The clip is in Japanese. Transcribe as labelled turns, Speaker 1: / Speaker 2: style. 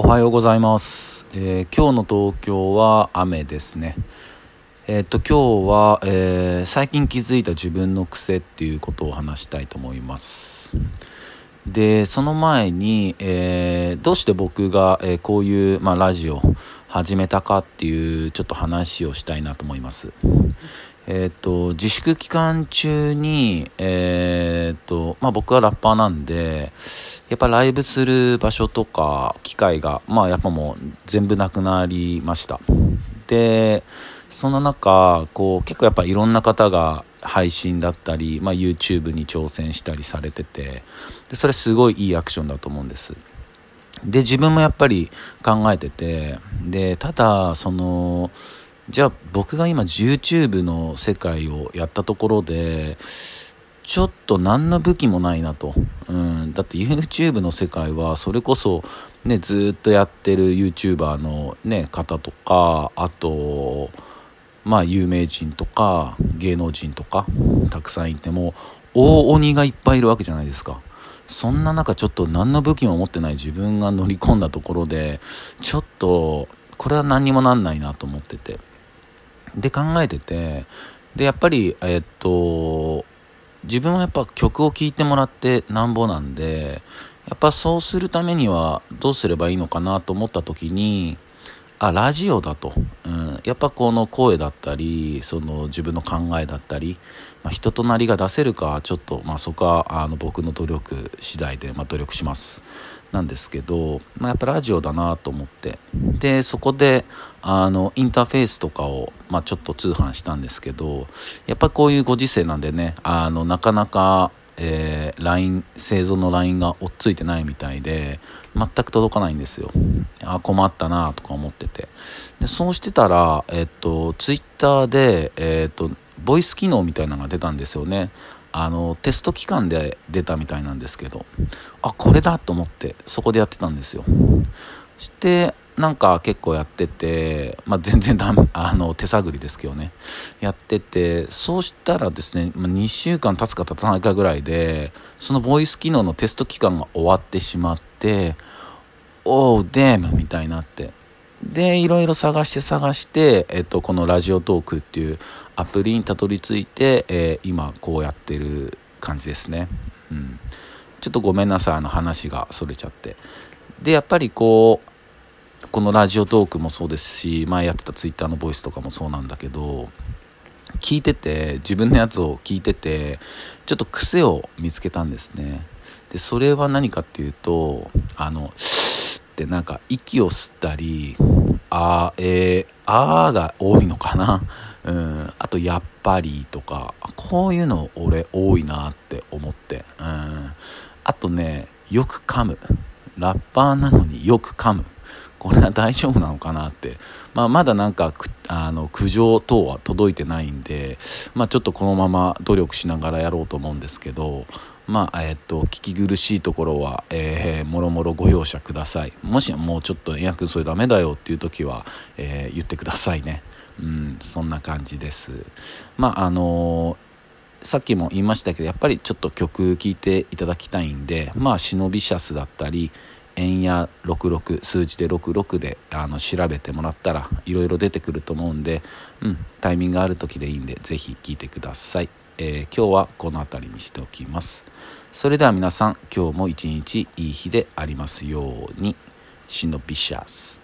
Speaker 1: おはようございます、えー今日の東京は雨ですね。えーっと今日は、えー最近気づいた自分の癖っていうことを話したいと思います。でその前に、えーどうして僕が、えこういう、まあ、ラジオ始めたかっていうちょっと話をしたいなと思います。えーっと自粛期間中に、えーっとまあ、僕はラッパーなんでやっぱライブする場所とか機会が、まあ、やっぱもう全部なくなりました。でその中こう結構やっぱいろんな方が配信だったり、まあ、YouTube に挑戦したりされててでそれすごいいいアクションだと思うんです。で自分もやっぱり考えててでただそのじゃあ僕が今 YouTube の世界をやったところでちょっと何の武器もないなと、うん、だって YouTube の世界はそれこそ、ね、ずっとやってる YouTuber の、ね、方とかあとまあ有名人とか芸能人とかたくさんいても大鬼がいっぱいいるわけじゃないですか。そんな中ちょっと何の武器も持ってない自分が乗り込んだところでちょっとこれは何にもなんないなと思ってて。で考えててでやっぱりえっと自分はやっぱ曲を聴いてもらってなんぼなんでやっぱそうするためにはどうすればいいのかなと思った時にあラジオだと、うん、やっぱこの声だったりその自分の考えだったり、まあ、人となりが出せるかちょっと、まあ、そこはあの僕の努力次第で、まあ、努力します。なんですけど、まあ、やっぱラジオだなと思って。でそこであのインターフェースとかを、まあ、ちょっと通販したんですけどやっぱこういうご時世なんでねあのなかなかえー、LINE 製造の LINE が追っついてないみたいで全く届かないんですよ。あ困ったなとか思ってて。でそうしてたら、えっと、Twitter で、えっと、ボイス機能みたいなのが出たんですよね。あのテスト期間で出たみたいなんですけど。あこれだと思ってそこでやってたんですよ。してなんか結構やってて、まあ、全然ダメあの手探りですけどね。やっててそうしたらですねま2週間経つか経たないかぐらいでそのボイス機能のテスト期間が終わってしまっておうデームみたいになってでいろいろ探して探して、えっと、このラジオトークっていうアプリにたどり着いて、えー今こうやってる感じですね、うん、ちょっとごめんなさいあの話がそれちゃって。でやっぱりこうこのラジオトークもそうですし前やってたツイッターのボイスとかもそうなんだけど聞いてて自分のやつを聞いててちょっと癖を見つけたんですね。でそれは何かっていうとあのってなんか息を吸ったりあーえー、あーが多いのかな。うん。あとやっぱりとかこういうの俺多いなって思って。うん。あとねよく噛む。ラッパーなのによく噛む。これは大丈夫なのかなって、まあ、まだなんかあの苦情等は届いてないんで、まあ、ちょっとこのまま努力しながらやろうと思うんですけど、まあえっと聞き苦しいところは、えーもろもろご容赦ください。もしもうちょっと「いやくんそれダメだよ」っていう時は、えー言ってくださいね。うんそんな感じです。まああのーさっきも言いましたけどやっぱりちょっと曲聴いていただきたいんでまあ忍びシャスだったり円や66数字で66であの調べてもらったらいろいろ出てくると思うんで、うん、タイミングがある時でいいんでぜひ聞いてください、えー今日はこの辺りにしておきます。それでは皆さん今日も一日いい日でありますように。シノビシャス。